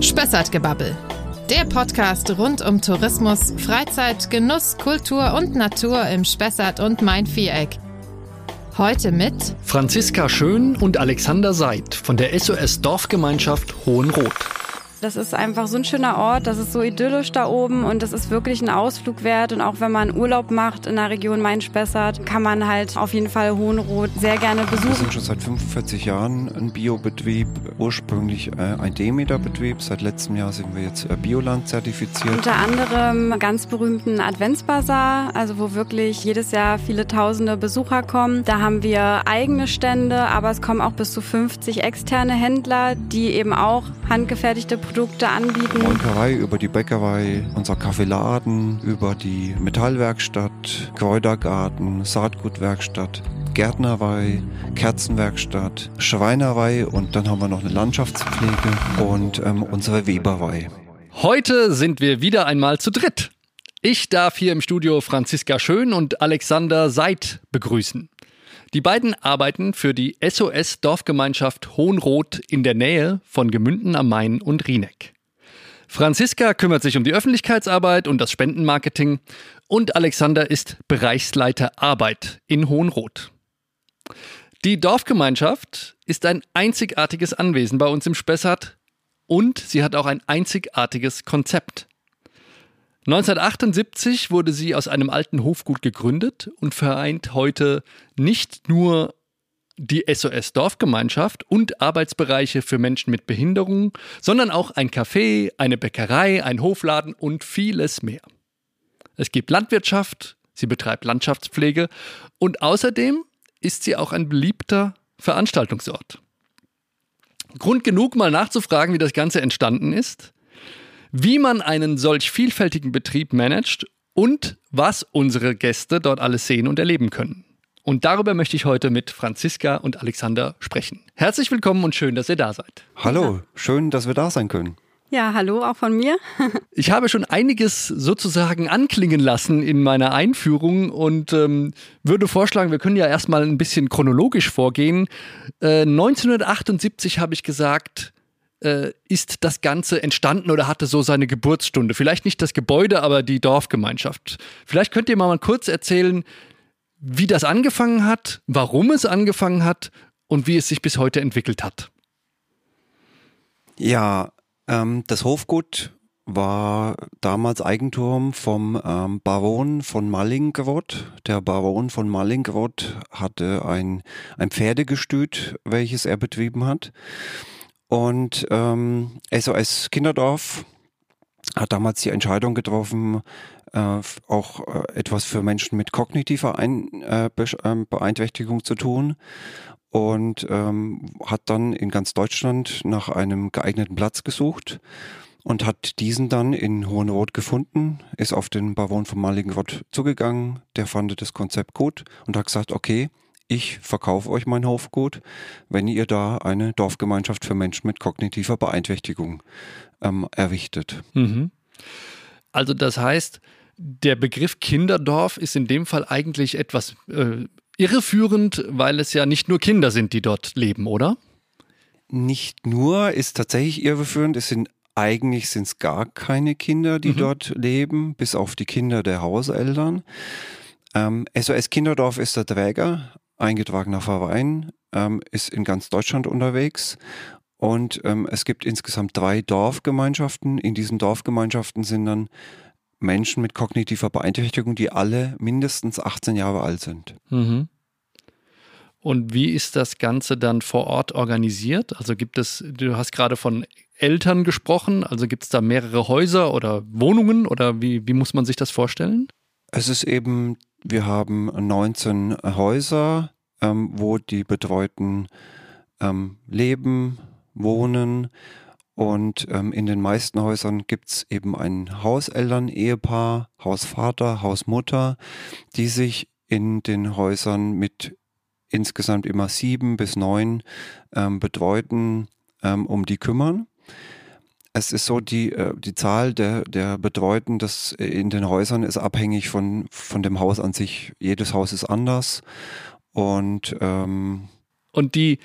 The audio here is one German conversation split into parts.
Spessartgebabbel. Der Podcast rund um Tourismus, Freizeit, Genuss, Kultur und Natur im Spessart und Main-Viereck. Heute mit Franziska Schön und Alexander Seid von der SOS Dorfgemeinschaft Hohenroth. Das ist einfach so ein schöner Ort, das ist so idyllisch da oben und das ist wirklich ein Ausflug wert. Und auch wenn man Urlaub macht in der Region Main-Spessart, kann man halt auf jeden Fall Hohenroth sehr gerne besuchen. Wir sind schon seit 45 Jahren ein Biobetrieb, ursprünglich äh, ein Demeter-Betrieb. Seit letztem Jahr sind wir jetzt äh, Bioland zertifiziert. Unter anderem ganz berühmten Adventsbasar, also wo wirklich jedes Jahr viele tausende Besucher kommen. Da haben wir eigene Stände, aber es kommen auch bis zu 50 externe Händler, die eben auch handgefertigte Produkte anbieten. Molkerei über die Bäckerei, unser Kaffeeladen, über die Metallwerkstatt, Kräutergarten, Saatgutwerkstatt. Gärtnerei, Kerzenwerkstatt, Schweinerei und dann haben wir noch eine Landschaftspflege und ähm, unsere Weberei. Heute sind wir wieder einmal zu dritt. Ich darf hier im Studio Franziska Schön und Alexander Seid begrüßen. Die beiden arbeiten für die SOS Dorfgemeinschaft Hohenroth in der Nähe von Gemünden am Main und Rieneck. Franziska kümmert sich um die Öffentlichkeitsarbeit und das Spendenmarketing und Alexander ist Bereichsleiter Arbeit in Hohenroth. Die Dorfgemeinschaft ist ein einzigartiges Anwesen bei uns im Spessart und sie hat auch ein einzigartiges Konzept. 1978 wurde sie aus einem alten Hofgut gegründet und vereint heute nicht nur die SOS Dorfgemeinschaft und Arbeitsbereiche für Menschen mit Behinderung, sondern auch ein Café, eine Bäckerei, ein Hofladen und vieles mehr. Es gibt Landwirtschaft, sie betreibt Landschaftspflege und außerdem ist sie auch ein beliebter Veranstaltungsort. Grund genug, mal nachzufragen, wie das Ganze entstanden ist wie man einen solch vielfältigen Betrieb managt und was unsere Gäste dort alles sehen und erleben können. Und darüber möchte ich heute mit Franziska und Alexander sprechen. Herzlich willkommen und schön, dass ihr da seid. Hallo, schön, dass wir da sein können. Ja, hallo, auch von mir. ich habe schon einiges sozusagen anklingen lassen in meiner Einführung und ähm, würde vorschlagen, wir können ja erstmal ein bisschen chronologisch vorgehen. Äh, 1978 habe ich gesagt, äh, ist das Ganze entstanden oder hatte so seine Geburtsstunde? Vielleicht nicht das Gebäude, aber die Dorfgemeinschaft. Vielleicht könnt ihr mal kurz erzählen, wie das angefangen hat, warum es angefangen hat und wie es sich bis heute entwickelt hat. Ja, ähm, das Hofgut war damals Eigentum vom ähm, Baron von Mallingrod. Der Baron von Mallingrod hatte ein, ein Pferdegestüt, welches er betrieben hat. Und ähm, SOS Kinderdorf hat damals die Entscheidung getroffen, äh, auch äh, etwas für Menschen mit kognitiver Ein äh, ähm, Beeinträchtigung zu tun. Und ähm, hat dann in ganz Deutschland nach einem geeigneten Platz gesucht und hat diesen dann in Hohenroth gefunden, ist auf den Baron von Maligenrod zugegangen, der fand das Konzept gut und hat gesagt, okay, ich verkaufe euch mein Hofgut, wenn ihr da eine Dorfgemeinschaft für Menschen mit kognitiver Beeinträchtigung ähm, errichtet. Mhm. Also das heißt, der Begriff Kinderdorf ist in dem Fall eigentlich etwas äh, irreführend, weil es ja nicht nur Kinder sind, die dort leben, oder? Nicht nur, ist tatsächlich irreführend. Es sind eigentlich sind es gar keine Kinder, die mhm. dort leben, bis auf die Kinder der Hauseltern. Ähm, SOS Kinderdorf ist der Träger eingetragener Verein, ähm, ist in ganz Deutschland unterwegs und ähm, es gibt insgesamt drei Dorfgemeinschaften. In diesen Dorfgemeinschaften sind dann Menschen mit kognitiver Beeinträchtigung, die alle mindestens 18 Jahre alt sind. Mhm. Und wie ist das Ganze dann vor Ort organisiert? Also gibt es, du hast gerade von Eltern gesprochen, also gibt es da mehrere Häuser oder Wohnungen oder wie, wie muss man sich das vorstellen? Es ist eben wir haben 19 Häuser, ähm, wo die Betreuten ähm, leben, wohnen. Und ähm, in den meisten Häusern gibt es eben ein Hauseltern-Ehepaar, Hausvater, Hausmutter, die sich in den Häusern mit insgesamt immer sieben bis neun ähm, Betreuten ähm, um die kümmern. Es ist so, die, äh, die Zahl der, der Betreuten das in den Häusern ist abhängig von, von dem Haus an sich. Jedes Haus ist anders. Und, ähm, und die,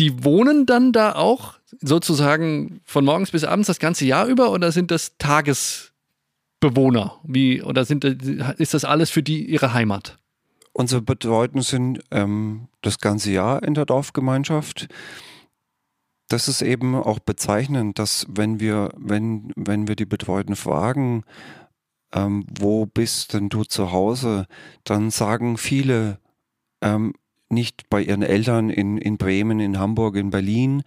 die wohnen dann da auch sozusagen von morgens bis abends das ganze Jahr über oder sind das Tagesbewohner? Wie, oder sind, ist das alles für die ihre Heimat? Unsere Betreuten sind ähm, das ganze Jahr in der Dorfgemeinschaft. Das ist eben auch bezeichnend, dass wenn wir, wenn, wenn wir die Betreuten fragen, ähm, wo bist denn du zu Hause, dann sagen viele, ähm, nicht bei ihren Eltern in, in Bremen, in Hamburg, in Berlin,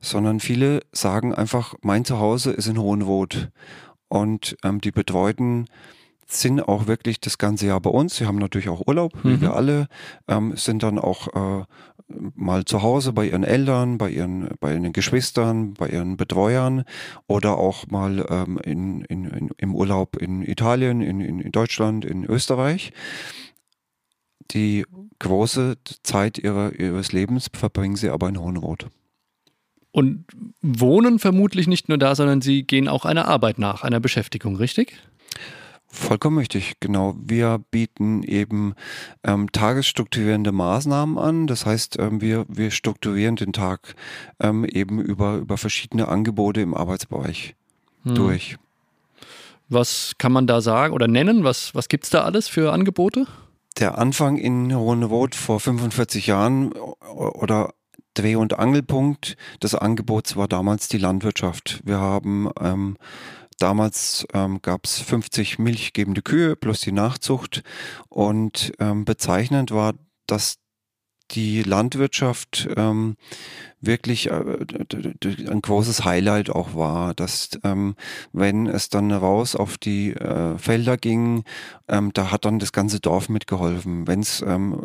sondern viele sagen einfach, mein Zuhause ist in Hohenroth. Und ähm, die Betreuten sind auch wirklich das ganze Jahr bei uns. Sie haben natürlich auch Urlaub, wie mhm. wir alle, ähm, sind dann auch äh, mal zu Hause bei ihren Eltern, bei ihren, bei ihren Geschwistern, bei ihren Betreuern oder auch mal ähm, in, in, in, im Urlaub in Italien, in, in Deutschland, in Österreich. Die große Zeit ihrer, ihres Lebens verbringen sie aber in Hohenroth. Und wohnen vermutlich nicht nur da, sondern sie gehen auch einer Arbeit nach, einer Beschäftigung, richtig? Vollkommen richtig, genau. Wir bieten eben ähm, tagesstrukturierende Maßnahmen an. Das heißt, ähm, wir, wir strukturieren den Tag ähm, eben über, über verschiedene Angebote im Arbeitsbereich hm. durch. Was kann man da sagen oder nennen? Was, was gibt es da alles für Angebote? Der Anfang in Hohenroth vor 45 Jahren oder Dreh- und Angelpunkt des Angebots war damals die Landwirtschaft. Wir haben ähm, Damals ähm, gab es 50 milchgebende Kühe plus die Nachzucht. Und ähm, bezeichnend war, dass die Landwirtschaft ähm, wirklich äh, ein großes Highlight auch war, dass ähm, wenn es dann raus auf die äh, Felder ging, ähm, da hat dann das ganze Dorf mitgeholfen. Wenn es ähm,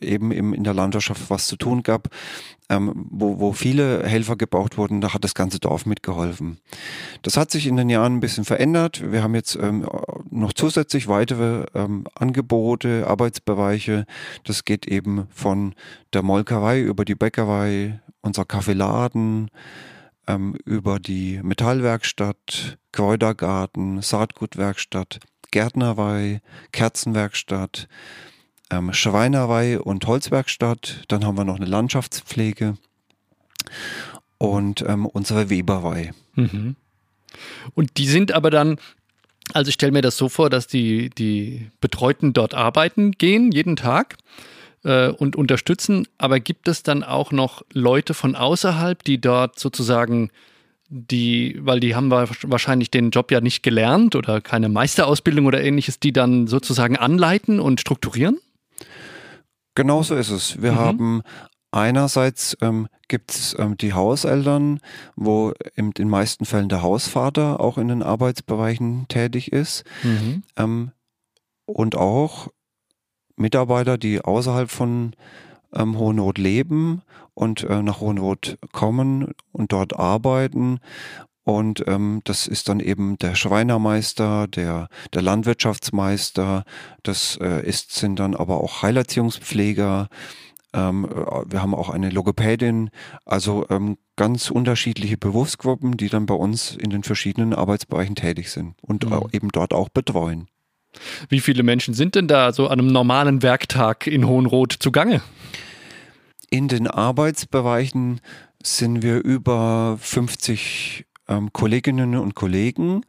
eben im, in der Landwirtschaft was zu tun gab, ähm, wo, wo viele Helfer gebraucht wurden, da hat das ganze Dorf mitgeholfen. Das hat sich in den Jahren ein bisschen verändert. Wir haben jetzt ähm, noch zusätzlich weitere ähm, Angebote, Arbeitsbereiche. Das geht eben von der Molkerei über die Bäckerei, unser Kaffeeladen, ähm, über die Metallwerkstatt, Kräutergarten, Saatgutwerkstatt, Gärtnerei, Kerzenwerkstatt, ähm, Schreinerei und Holzwerkstatt. Dann haben wir noch eine Landschaftspflege und ähm, unsere Weberei. Mhm. Und die sind aber dann, also ich stelle mir das so vor, dass die, die Betreuten dort arbeiten gehen, jeden Tag äh, und unterstützen. Aber gibt es dann auch noch Leute von außerhalb, die dort sozusagen die, weil die haben wahrscheinlich den Job ja nicht gelernt oder keine Meisterausbildung oder ähnliches, die dann sozusagen anleiten und strukturieren? Genau so ist es. Wir mhm. haben einerseits ähm, gibt es ähm, die Hauseltern, wo in den meisten Fällen der Hausvater auch in den Arbeitsbereichen tätig ist. Mhm. Ähm, und auch Mitarbeiter, die außerhalb von ähm, Hohenrot leben und äh, nach Hohenrot kommen und dort arbeiten und ähm, das ist dann eben der Schreinermeister, der, der Landwirtschaftsmeister, das äh, ist, sind dann aber auch Heilerziehungspfleger. Ähm, äh, wir haben auch eine Logopädin, also ähm, ganz unterschiedliche Berufsgruppen, die dann bei uns in den verschiedenen Arbeitsbereichen tätig sind und mhm. eben dort auch betreuen. Wie viele Menschen sind denn da so an einem normalen Werktag in Hohenroth zugange? In den Arbeitsbereichen sind wir über 50 ähm, Kolleginnen und Kollegen.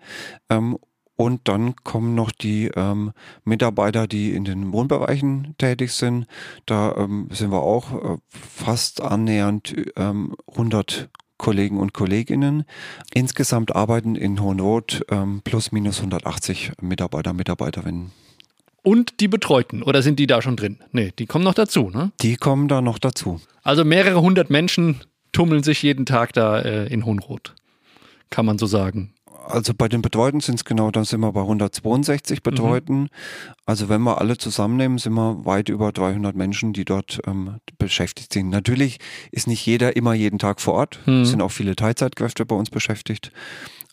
Ähm, und dann kommen noch die ähm, Mitarbeiter, die in den Wohnbereichen tätig sind. Da ähm, sind wir auch äh, fast annähernd ähm, 100 Kollegen und Kolleginnen. Insgesamt arbeiten in Hohenroth ähm, plus minus 180 Mitarbeiter, Mitarbeiterinnen. Und die Betreuten, oder sind die da schon drin? Nee, die kommen noch dazu, ne? Die kommen da noch dazu. Also mehrere hundert Menschen tummeln sich jeden Tag da äh, in Hohenroth kann man so sagen. Also bei den Betreuten sind es genau, dann sind wir bei 162 Betreuten. Mhm. Also wenn wir alle zusammennehmen, sind wir weit über 300 Menschen, die dort ähm, beschäftigt sind. Natürlich ist nicht jeder immer jeden Tag vor Ort. Mhm. Es sind auch viele Teilzeitkräfte bei uns beschäftigt.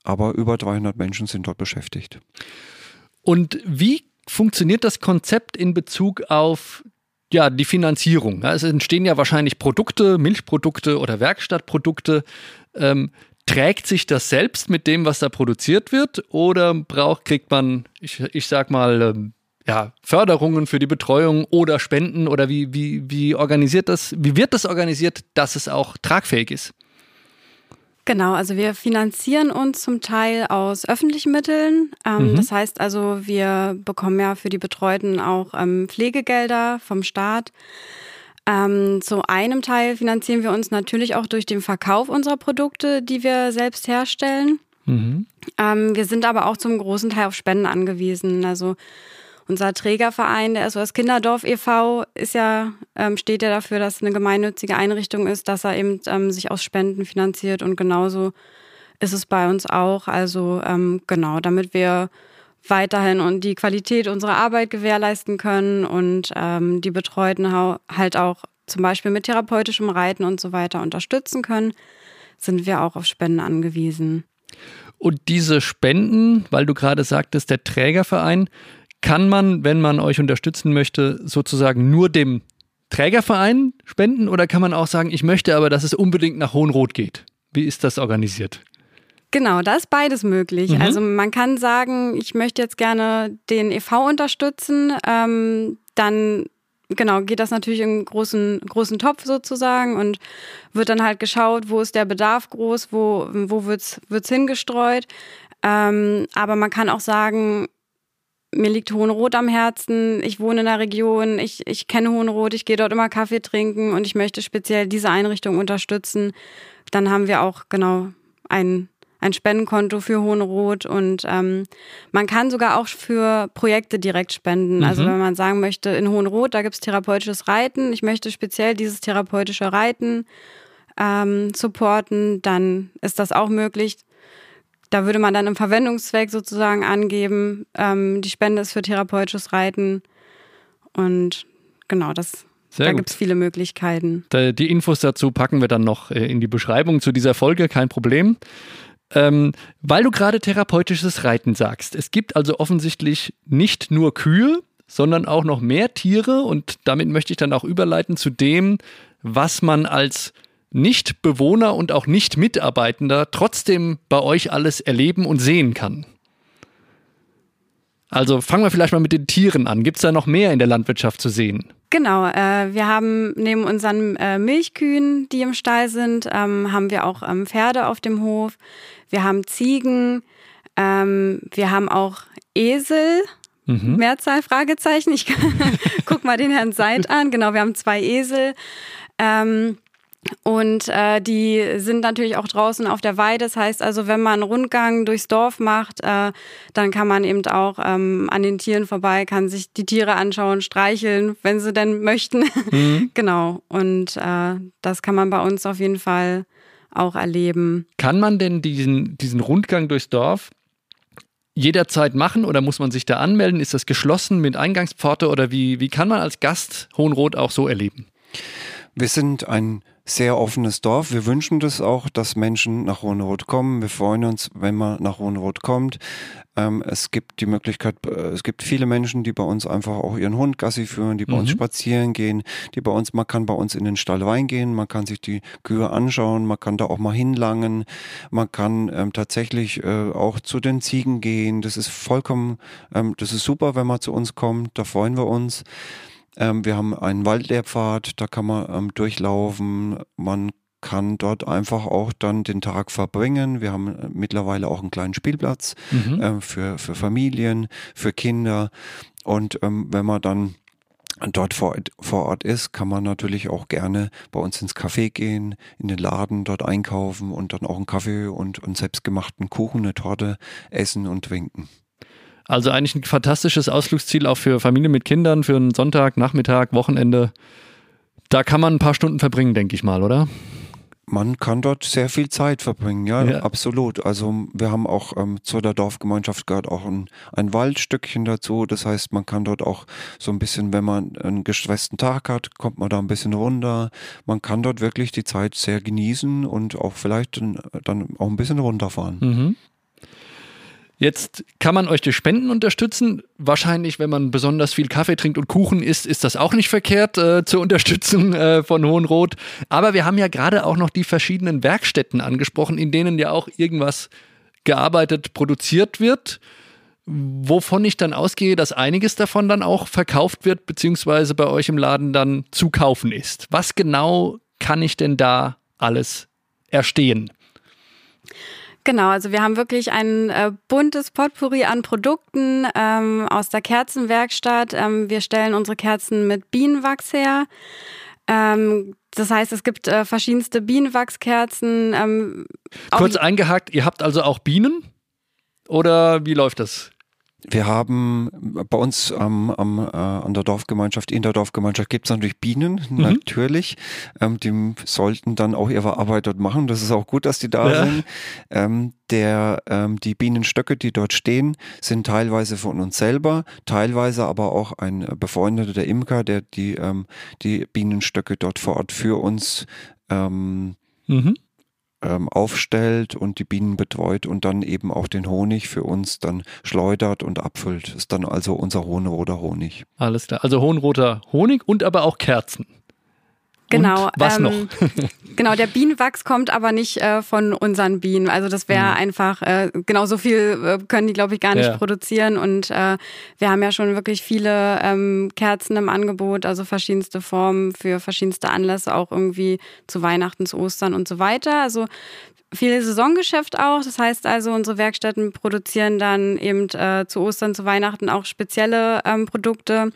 Aber über 300 Menschen sind dort beschäftigt. Und wie funktioniert das Konzept in Bezug auf ja, die Finanzierung? es entstehen ja wahrscheinlich Produkte, Milchprodukte oder Werkstattprodukte. Ähm, trägt sich das selbst mit dem, was da produziert wird, oder braucht, kriegt man, ich, ich sag mal, ähm, ja, Förderungen für die Betreuung oder Spenden oder wie, wie, wie organisiert das, wie wird das organisiert, dass es auch tragfähig ist? Genau, also wir finanzieren uns zum Teil aus öffentlichen Mitteln. Ähm, mhm. Das heißt also, wir bekommen ja für die Betreuten auch ähm, Pflegegelder vom Staat. Ähm, zu einem Teil finanzieren wir uns natürlich auch durch den Verkauf unserer Produkte, die wir selbst herstellen. Mhm. Ähm, wir sind aber auch zum großen Teil auf Spenden angewiesen. Also unser Trägerverein, der SOS Kinderdorf e.V., ist ja, ähm, steht ja dafür, dass es eine gemeinnützige Einrichtung ist, dass er eben ähm, sich aus Spenden finanziert und genauso ist es bei uns auch. Also ähm, genau, damit wir weiterhin und die Qualität unserer Arbeit gewährleisten können und ähm, die Betreuten halt auch zum Beispiel mit therapeutischem Reiten und so weiter unterstützen können, sind wir auch auf Spenden angewiesen. Und diese Spenden, weil du gerade sagtest, der Trägerverein, kann man, wenn man euch unterstützen möchte, sozusagen nur dem Trägerverein spenden oder kann man auch sagen, ich möchte aber, dass es unbedingt nach Hohenrot geht? Wie ist das organisiert? Genau, da ist beides möglich. Mhm. Also man kann sagen, ich möchte jetzt gerne den EV unterstützen, ähm, dann genau geht das natürlich in einen großen großen Topf sozusagen und wird dann halt geschaut, wo ist der Bedarf groß, wo wo wird's wird's hingestreut. Ähm, aber man kann auch sagen, mir liegt Hohenrot am Herzen, ich wohne in der Region, ich, ich kenne Hohenrot, ich gehe dort immer Kaffee trinken und ich möchte speziell diese Einrichtung unterstützen. Dann haben wir auch genau ein, ein Spendenkonto für Hohenrot und ähm, man kann sogar auch für Projekte direkt spenden. Also mhm. Also wenn man sagen möchte, in Hohenrot, da gibt's therapeutisches Reiten, ich möchte speziell dieses therapeutische Reiten ähm, supporten, dann ist das auch möglich. Da würde man dann im Verwendungszweck sozusagen angeben, ähm, die Spende ist für therapeutisches Reiten. Und genau, das, Sehr da gibt es viele Möglichkeiten. Die Infos dazu packen wir dann noch äh, in die Beschreibung zu dieser Folge, kein Problem. Ähm, weil du gerade therapeutisches Reiten sagst. Es gibt also offensichtlich nicht nur Kühe, sondern auch noch mehr Tiere und damit möchte ich dann auch überleiten zu dem, was man als nicht-Bewohner und auch Nicht-Mitarbeitender trotzdem bei euch alles erleben und sehen kann. Also fangen wir vielleicht mal mit den Tieren an. Gibt es da noch mehr in der Landwirtschaft zu sehen? Genau, äh, wir haben neben unseren äh, Milchkühen, die im Stall sind, ähm, haben wir auch ähm, Pferde auf dem Hof. Wir haben Ziegen, ähm, wir haben auch Esel, mhm. Mehrzahl Fragezeichen. Ich guck mal den Herrn Seid an. Genau, wir haben zwei Esel. Ähm, und äh, die sind natürlich auch draußen auf der Weide. Das heißt also, wenn man einen Rundgang durchs Dorf macht, äh, dann kann man eben auch ähm, an den Tieren vorbei, kann sich die Tiere anschauen, streicheln, wenn sie denn möchten. Mhm. genau. Und äh, das kann man bei uns auf jeden Fall auch erleben. Kann man denn diesen, diesen Rundgang durchs Dorf jederzeit machen oder muss man sich da anmelden? Ist das geschlossen mit Eingangspforte oder wie, wie kann man als Gast Hohenrot auch so erleben? Wir sind ein sehr offenes Dorf. Wir wünschen das auch, dass Menschen nach Hohenroth kommen. Wir freuen uns, wenn man nach Hohenroth kommt. Ähm, es gibt die Möglichkeit, äh, es gibt viele Menschen, die bei uns einfach auch ihren Hund Gassi führen, die bei mhm. uns spazieren gehen, die bei uns, man kann bei uns in den Stall reingehen, man kann sich die Kühe anschauen, man kann da auch mal hinlangen, man kann ähm, tatsächlich äh, auch zu den Ziegen gehen. Das ist vollkommen, ähm, das ist super, wenn man zu uns kommt, da freuen wir uns. Ähm, wir haben einen Waldlehrpfad, da kann man ähm, durchlaufen. Man kann dort einfach auch dann den Tag verbringen. Wir haben äh, mittlerweile auch einen kleinen Spielplatz mhm. äh, für, für Familien, für Kinder. Und ähm, wenn man dann dort vor, vor Ort ist, kann man natürlich auch gerne bei uns ins Café gehen, in den Laden dort einkaufen und dann auch einen Kaffee und einen selbstgemachten Kuchen, eine Torte essen und trinken. Also eigentlich ein fantastisches Ausflugsziel auch für Familien mit Kindern, für einen Sonntag, Nachmittag, Wochenende. Da kann man ein paar Stunden verbringen, denke ich mal, oder? Man kann dort sehr viel Zeit verbringen, ja, ja. absolut. Also wir haben auch ähm, zu der Dorfgemeinschaft gehört auch ein, ein Waldstückchen dazu. Das heißt, man kann dort auch so ein bisschen, wenn man einen gestressten Tag hat, kommt man da ein bisschen runter. Man kann dort wirklich die Zeit sehr genießen und auch vielleicht dann, dann auch ein bisschen runterfahren. Mhm. Jetzt kann man euch durch Spenden unterstützen. Wahrscheinlich, wenn man besonders viel Kaffee trinkt und Kuchen isst, ist das auch nicht verkehrt äh, zur Unterstützung äh, von Hohenrot. Aber wir haben ja gerade auch noch die verschiedenen Werkstätten angesprochen, in denen ja auch irgendwas gearbeitet, produziert wird. Wovon ich dann ausgehe, dass einiges davon dann auch verkauft wird, beziehungsweise bei euch im Laden dann zu kaufen ist. Was genau kann ich denn da alles erstehen? Genau, also wir haben wirklich ein äh, buntes Potpourri an Produkten ähm, aus der Kerzenwerkstatt. Ähm, wir stellen unsere Kerzen mit Bienenwachs her. Ähm, das heißt, es gibt äh, verschiedenste Bienenwachskerzen. Ähm, Kurz eingehakt, ihr habt also auch Bienen? Oder wie läuft das? Wir haben bei uns ähm, am, äh, an der Dorfgemeinschaft, in der Dorfgemeinschaft gibt es natürlich Bienen, mhm. natürlich. Ähm, die sollten dann auch ihre Arbeit dort machen. Das ist auch gut, dass die da ja. sind. Ähm, der, ähm, die Bienenstöcke, die dort stehen, sind teilweise von uns selber, teilweise aber auch ein befreundeter Imker, der die, ähm, die Bienenstöcke dort vor Ort für uns ähm, mhm ähm, aufstellt und die Bienen betreut und dann eben auch den Honig für uns dann schleudert und abfüllt. Ist dann also unser hohenroter Honig. Alles klar. Also hohenroter Honig und aber auch Kerzen. Genau. Und was ähm, noch? genau, der Bienenwachs kommt aber nicht äh, von unseren Bienen. Also das wäre mhm. einfach, äh, genau so viel äh, können die, glaube ich, gar nicht ja. produzieren. Und äh, wir haben ja schon wirklich viele ähm, Kerzen im Angebot, also verschiedenste Formen für verschiedenste Anlässe, auch irgendwie zu Weihnachten, zu Ostern und so weiter. Also viel Saisongeschäft auch. Das heißt also, unsere Werkstätten produzieren dann eben äh, zu Ostern, zu Weihnachten auch spezielle ähm, Produkte.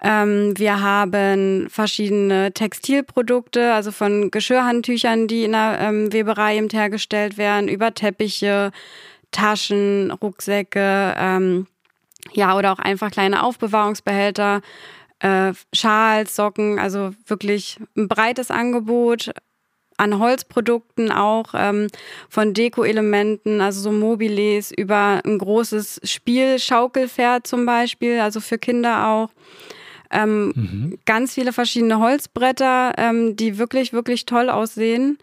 Ähm, wir haben verschiedene Textilprodukte, also von Geschirrhandtüchern, die in der ähm, Weberei eben hergestellt werden, über Teppiche, Taschen, Rucksäcke, ähm, ja, oder auch einfach kleine Aufbewahrungsbehälter, äh, Schals, Socken, also wirklich ein breites Angebot an Holzprodukten auch, ähm, von Deko-Elementen, also so Mobiles über ein großes Spielschaukelpferd zum Beispiel, also für Kinder auch. Ähm, mhm. Ganz viele verschiedene Holzbretter, ähm, die wirklich, wirklich toll aussehen.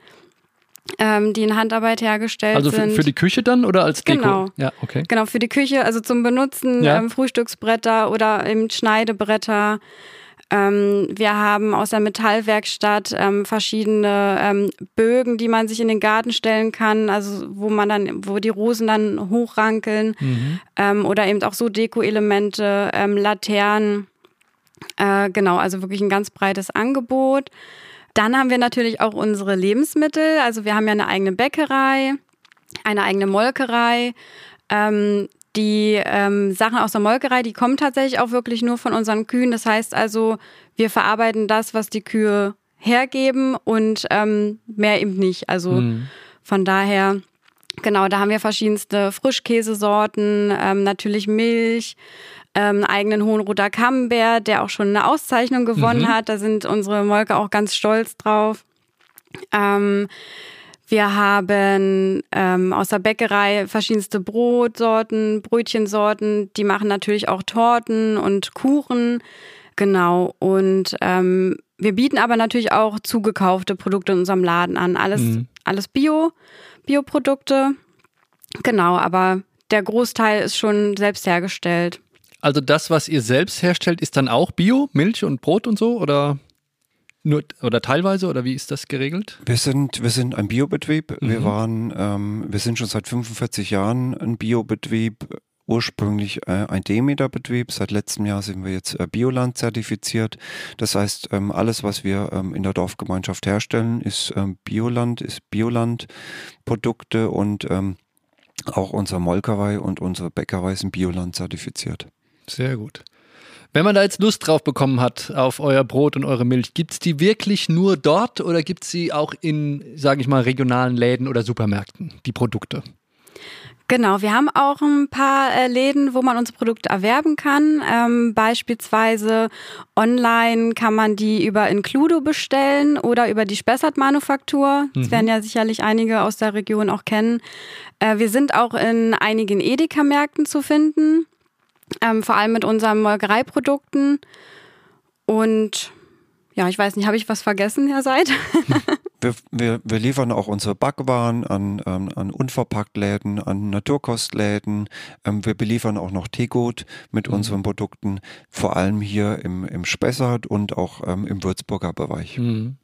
Ähm, die in Handarbeit hergestellt also sind. Also für, die Küche dann oder als Deko? Genau. Ja, okay. Genau, für die Küche, also zum Benutzen, ja. ähm, Frühstücksbretter oder eben Schneidebretter. Ähm, wir haben aus der Metallwerkstatt ähm, verschiedene ähm, Bögen, die man sich in den Garten stellen kann, also wo man dann, wo die Rosen dann hochrankeln mhm. Ähm, oder eben auch so Deko-Elemente, Laternen. Äh, genau, also wirklich ein ganz breites Angebot. Dann haben wir natürlich auch unsere Lebensmittel. Also wir haben ja eine eigene Bäckerei, eine eigene Molkerei. Ähm, die ähm, Sachen aus der Molkerei, die kommen tatsächlich auch wirklich nur von unseren Kühen. Das heißt also, wir verarbeiten das, was die Kühe hergeben und ähm, mehr eben nicht. Also mhm. von daher, genau, da haben wir verschiedenste Frischkäsesorten, ähm, natürlich Milch, ähm, eigenen Hohenroter Camembert, der auch schon eine Auszeichnung gewonnen mhm. hat. Da sind unsere Molke auch ganz stolz drauf. Ähm, wir haben ähm, aus der Bäckerei verschiedenste Brotsorten, Brötchensorten. Die machen natürlich auch Torten und Kuchen. Genau. Und ähm, wir bieten aber natürlich auch zugekaufte Produkte in unserem Laden an. Alles, mhm. alles Bio, Bioprodukte. Genau, aber der Großteil ist schon selbst hergestellt. Also das, was ihr selbst herstellt, ist dann auch Bio, Milch und Brot und so oder nur oder teilweise oder wie ist das geregelt? Wir sind wir sind ein Biobetrieb. Mhm. Wir waren ähm, wir sind schon seit 45 Jahren ein Biobetrieb. Ursprünglich äh, ein Demeter-Betrieb. Seit letztem Jahr sind wir jetzt äh, Bioland zertifiziert. Das heißt, ähm, alles, was wir ähm, in der Dorfgemeinschaft herstellen, ist ähm, Bioland, ist Bioland-Produkte und ähm, auch unsere Molkerei und unsere Bäckerei sind Bioland zertifiziert. Sehr gut. Wenn man da jetzt Lust drauf bekommen hat auf euer Brot und eure Milch, gibt es die wirklich nur dort oder gibt es sie auch in, sage ich mal, regionalen Läden oder Supermärkten, die Produkte? Genau, wir haben auch ein paar äh, Läden, wo man unsere Produkte erwerben kann. Ähm, beispielsweise online kann man die über Includo bestellen oder über die Spessart Manufaktur. Das mhm. werden ja sicherlich einige aus der Region auch kennen. Äh, wir sind auch in einigen Edeka-Märkten zu finden ähm, vor allem mit unseren Molkereiprodukten. Und ja, ich weiß nicht, habe ich was vergessen, Herr Seid? wir, wir, wir, liefern auch unsere Backwaren an, an, an Unverpacktläden, an Naturkostläden. Ähm, wir beliefern auch noch Teegut mit mhm. unseren Produkten, vor allem hier im, im Spessart und auch ähm, im Würzburger Bereich. Mhm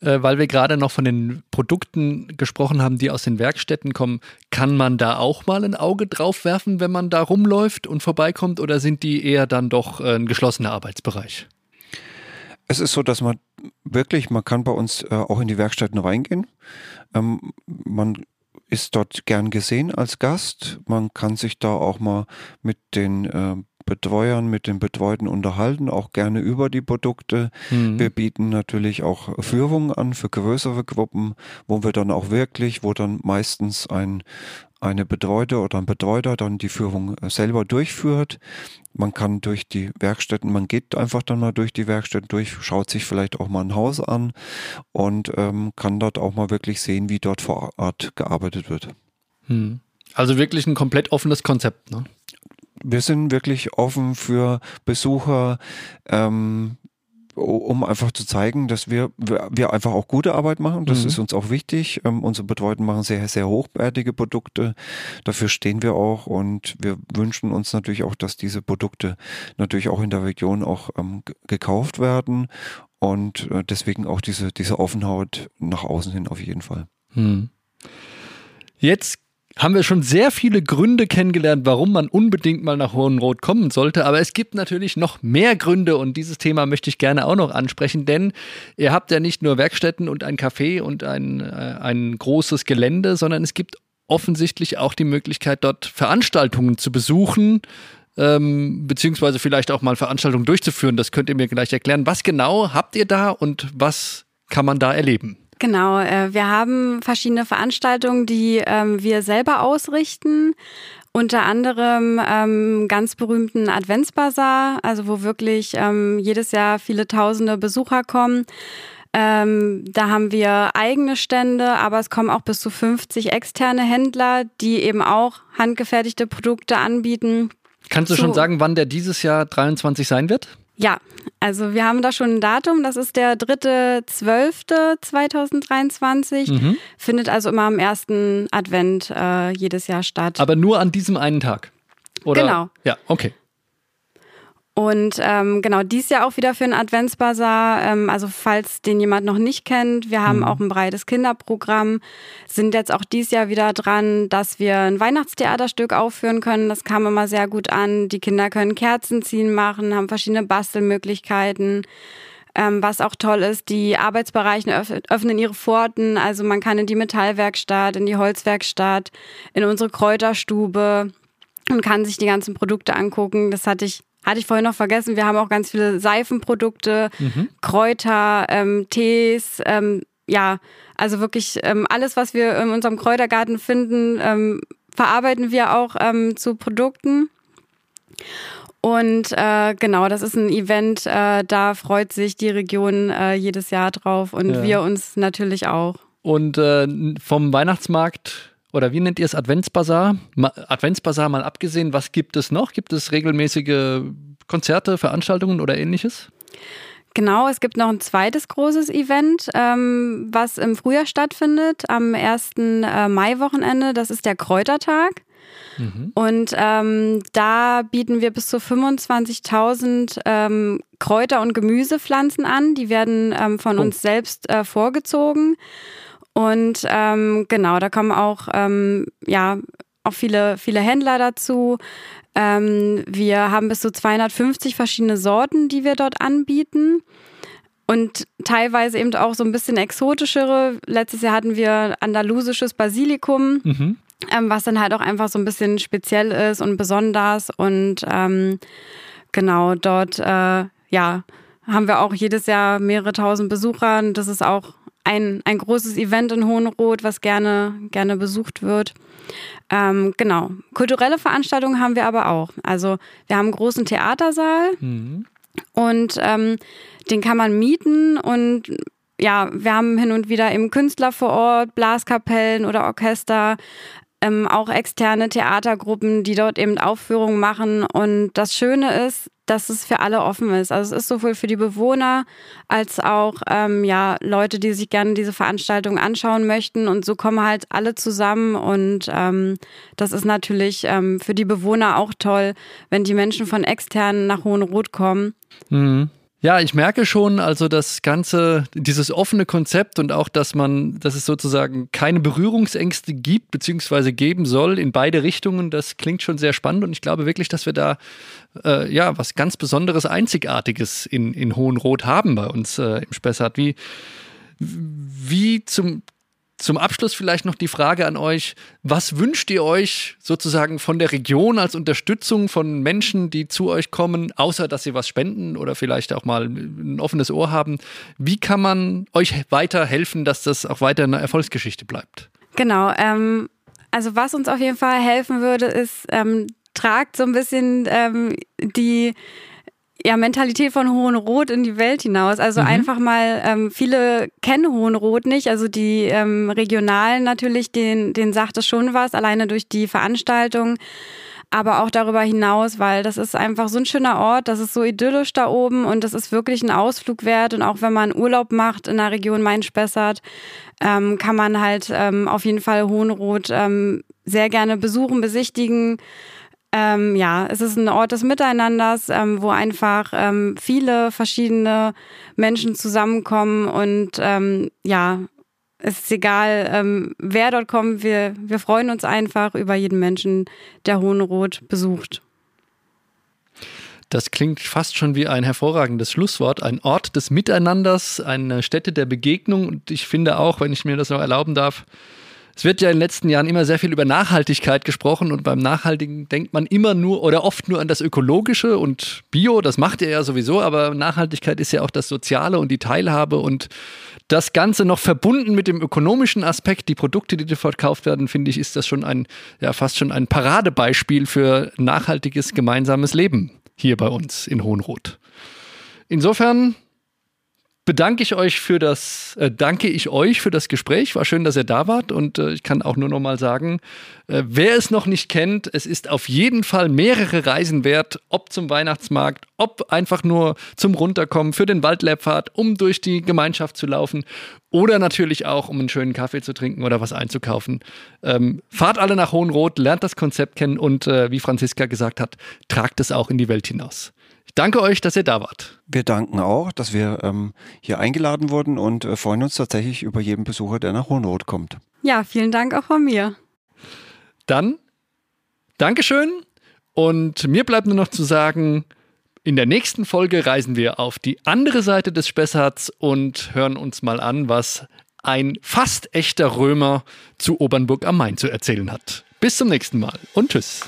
äh, weil wir gerade noch von den Produkten gesprochen haben, die aus den Werkstätten kommen, kann man da auch mal ein Auge drauf werfen, wenn man da rumläuft und vorbeikommt oder sind die eher dann doch äh, ein geschlossener Arbeitsbereich? Es ist so, dass man wirklich, man kann bei uns äh, auch in die Werkstätten reingehen. Ähm, man ist dort gern gesehen als Gast. Man kann sich da auch mal mit den äh, Betreuern, mit den Betreuten unterhalten, auch gerne über die Produkte. Mhm. Wir bieten natürlich auch Führungen an für größere Gruppen, wo wir dann auch wirklich, wo dann meistens ein, eine Betreute oder ein Betreuter dann die Führung äh, selber durchführt. Man kann durch die Werkstätten, man geht einfach dann mal durch die Werkstätten durch, schaut sich vielleicht auch mal ein Haus an und ähm, kann dort auch mal wirklich sehen, wie dort vor Ort gearbeitet wird. Hm. Also wirklich ein komplett offenes Konzept. Ne? Wir sind wirklich offen für Besucher, ähm, um einfach zu zeigen, dass wir, wir einfach auch gute Arbeit machen. Das mhm. ist uns auch wichtig. Ähm, unsere Betreuten machen sehr, sehr hochwertige Produkte. Dafür stehen wir auch und wir wünschen uns natürlich auch, dass diese Produkte natürlich auch in der Region auch ähm, gekauft werden und äh, deswegen auch diese, diese Offenheit nach außen hin auf jeden Fall. Mhm. Jetzt haben wir schon sehr viele Gründe kennengelernt, warum man unbedingt mal nach Hohenrot kommen sollte. Aber es gibt natürlich noch mehr Gründe und dieses Thema möchte ich gerne auch noch ansprechen, denn ihr habt ja nicht nur Werkstätten und ein Café und ein, äh, ein großes Gelände, sondern es gibt offensichtlich auch die Möglichkeit, dort Veranstaltungen zu besuchen, ähm, beziehungsweise vielleicht auch mal Veranstaltungen durchzuführen. Das könnt ihr mir gleich erklären. Was genau habt ihr da und was kann man da erleben? Genau, äh, wir haben verschiedene Veranstaltungen, die ähm, wir selber ausrichten. Unter anderem ähm, ganz berühmten Adventsbazar, also wo wirklich ähm, jedes Jahr viele tausende Besucher kommen. Ähm, da haben wir eigene Stände, aber es kommen auch bis zu 50 externe Händler, die eben auch handgefertigte Produkte anbieten. Kannst du schon sagen, wann der dieses Jahr 23 sein wird? Ja, also wir haben da schon ein Datum, das ist der 3.12.2023. Mhm. Findet also immer am ersten Advent äh, jedes Jahr statt. Aber nur an diesem einen Tag? Oder? Genau. Ja, okay. Und ähm, genau, dies Jahr auch wieder für einen Adventsbazar. Ähm, also falls den jemand noch nicht kennt, wir haben mhm. auch ein breites Kinderprogramm, sind jetzt auch dies Jahr wieder dran, dass wir ein Weihnachtstheaterstück aufführen können. Das kam immer sehr gut an. Die Kinder können Kerzen ziehen machen, haben verschiedene Bastelmöglichkeiten. Ähm, was auch toll ist, die Arbeitsbereiche öffnen ihre Pforten. Also man kann in die Metallwerkstatt, in die Holzwerkstatt, in unsere Kräuterstube und kann sich die ganzen Produkte angucken. Das hatte ich hatte ich vorhin noch vergessen, wir haben auch ganz viele Seifenprodukte, mhm. Kräuter, ähm, Tees, ähm, ja, also wirklich ähm, alles, was wir in unserem Kräutergarten finden, ähm, verarbeiten wir auch ähm, zu Produkten. Und äh, genau, das ist ein Event, äh, da freut sich die Region äh, jedes Jahr drauf und ja. wir uns natürlich auch. Und äh, vom Weihnachtsmarkt oder wie nennt ihr es Adventsbazar? Adventsbazar mal abgesehen, was gibt es noch? Gibt es regelmäßige Konzerte, Veranstaltungen oder ähnliches? Genau, es gibt noch ein zweites großes Event, ähm, was im Frühjahr stattfindet, am 1. Äh, Mai-Wochenende. Das ist der Kräutertag. Mhm. Und ähm, da bieten wir bis zu 25.000 ähm, Kräuter- und Gemüsepflanzen an. Die werden ähm, von oh. uns selbst äh, vorgezogen. Und ähm, genau, da kommen auch ähm, ja auch viele viele Händler dazu. Ähm, wir haben bis zu 250 verschiedene Sorten, die wir dort anbieten. Und teilweise eben auch so ein bisschen exotischere. Letztes Jahr hatten wir andalusisches Basilikum, mhm. ähm, was dann halt auch einfach so ein bisschen speziell ist und besonders. Und ähm, genau, dort äh, ja, haben wir auch jedes Jahr mehrere tausend Besucher. Und das ist auch ein, ein großes Event in Hohenroth, was gerne, gerne besucht wird. Ähm, genau. Kulturelle Veranstaltungen haben wir aber auch. Also wir haben einen großen Theatersaal mhm. und ähm, den kann man mieten und ja, wir haben hin und wieder eben Künstler vor Ort, Blaskapellen oder Orchester, ähm, auch externe Theatergruppen, die dort eben Aufführungen machen. Und das Schöne ist, dass es für alle offen ist. Also es ist sowohl für die Bewohner als auch ähm, ja Leute, die sich gerne diese Veranstaltung anschauen möchten. Und so kommen halt alle zusammen. Und ähm, das ist natürlich ähm, für die Bewohner auch toll, wenn die Menschen von externen nach Hohenroth kommen. Mhm. Ja, ich merke schon, also das ganze, dieses offene Konzept und auch, dass man, dass es sozusagen keine Berührungsängste gibt, beziehungsweise geben soll in beide Richtungen, das klingt schon sehr spannend und ich glaube wirklich, dass wir da äh, ja was ganz Besonderes, Einzigartiges in, in Hohenrot haben bei uns äh, im Spessart. Wie, wie zum zum Abschluss vielleicht noch die Frage an euch, was wünscht ihr euch sozusagen von der Region als Unterstützung von Menschen, die zu euch kommen, außer dass sie was spenden oder vielleicht auch mal ein offenes Ohr haben? Wie kann man euch weiter helfen, dass das auch weiter eine Erfolgsgeschichte bleibt? Genau, ähm, also was uns auf jeden Fall helfen würde, ist, ähm, tragt so ein bisschen ähm, die ja, Mentalität von Hohenrot in die Welt hinaus. Also mhm. einfach mal, ähm, viele kennen Hohenrot nicht, also die ähm, Regionalen natürlich, denen, denen sagt es schon was, alleine durch die Veranstaltung, aber auch darüber hinaus, weil das ist einfach so ein schöner Ort, das ist so idyllisch da oben und das ist wirklich ein Ausflug wert und auch wenn man Urlaub macht in der Region Main-Spessart, ähm, kann man halt ähm, auf jeden Fall Hohenrot ähm, sehr gerne besuchen, besichtigen, ähm, ja, es ist ein Ort des Miteinanders, ähm, wo einfach ähm, viele verschiedene Menschen zusammenkommen und ähm, ja, es ist egal, ähm, wer dort kommt. Wir, wir freuen uns einfach über jeden Menschen, der Hohenrot besucht. Das klingt fast schon wie ein hervorragendes Schlusswort. Ein Ort des Miteinanders, eine Stätte der Begegnung. Und ich finde auch, wenn ich mir das noch erlauben darf, es wird ja in den letzten Jahren immer sehr viel über Nachhaltigkeit gesprochen und beim Nachhaltigen denkt man immer nur oder oft nur an das Ökologische und Bio, das macht ihr ja sowieso, aber Nachhaltigkeit ist ja auch das Soziale und die Teilhabe und das Ganze noch verbunden mit dem ökonomischen Aspekt, die Produkte, die dort verkauft werden, finde ich, ist das schon ein, ja, fast schon ein Paradebeispiel für nachhaltiges gemeinsames Leben hier bei uns in Hohenroth. Insofern bedanke ich euch für das, äh, danke ich euch für das Gespräch. War schön, dass ihr da wart und äh, ich kann auch nur noch mal sagen, äh, wer es noch nicht kennt, es ist auf jeden Fall mehrere Reisen wert, ob zum Weihnachtsmarkt, ob einfach nur zum Runterkommen für den Waldlehrpfad, um durch die Gemeinschaft zu laufen oder natürlich auch, um einen schönen Kaffee zu trinken oder was einzukaufen. Ähm, fahrt alle nach Hohenroth, lernt das Konzept kennen und äh, wie Franziska gesagt hat, tragt es auch in die Welt hinaus. Ich danke euch, dass ihr da wart. Wir danken auch, dass wir ähm, hier eingeladen wurden und äh, freuen uns tatsächlich über jeden Besucher, der nach Hohenroth kommt. Ja, vielen Dank auch von mir. Dann Dankeschön und mir bleibt nur noch zu sagen, in der nächsten Folge reisen wir auf die andere Seite des Spessarts und hören uns mal an, was ein fast echter Römer zu Obernburg am Main zu erzählen hat. Bis zum nächsten Mal und tschüss.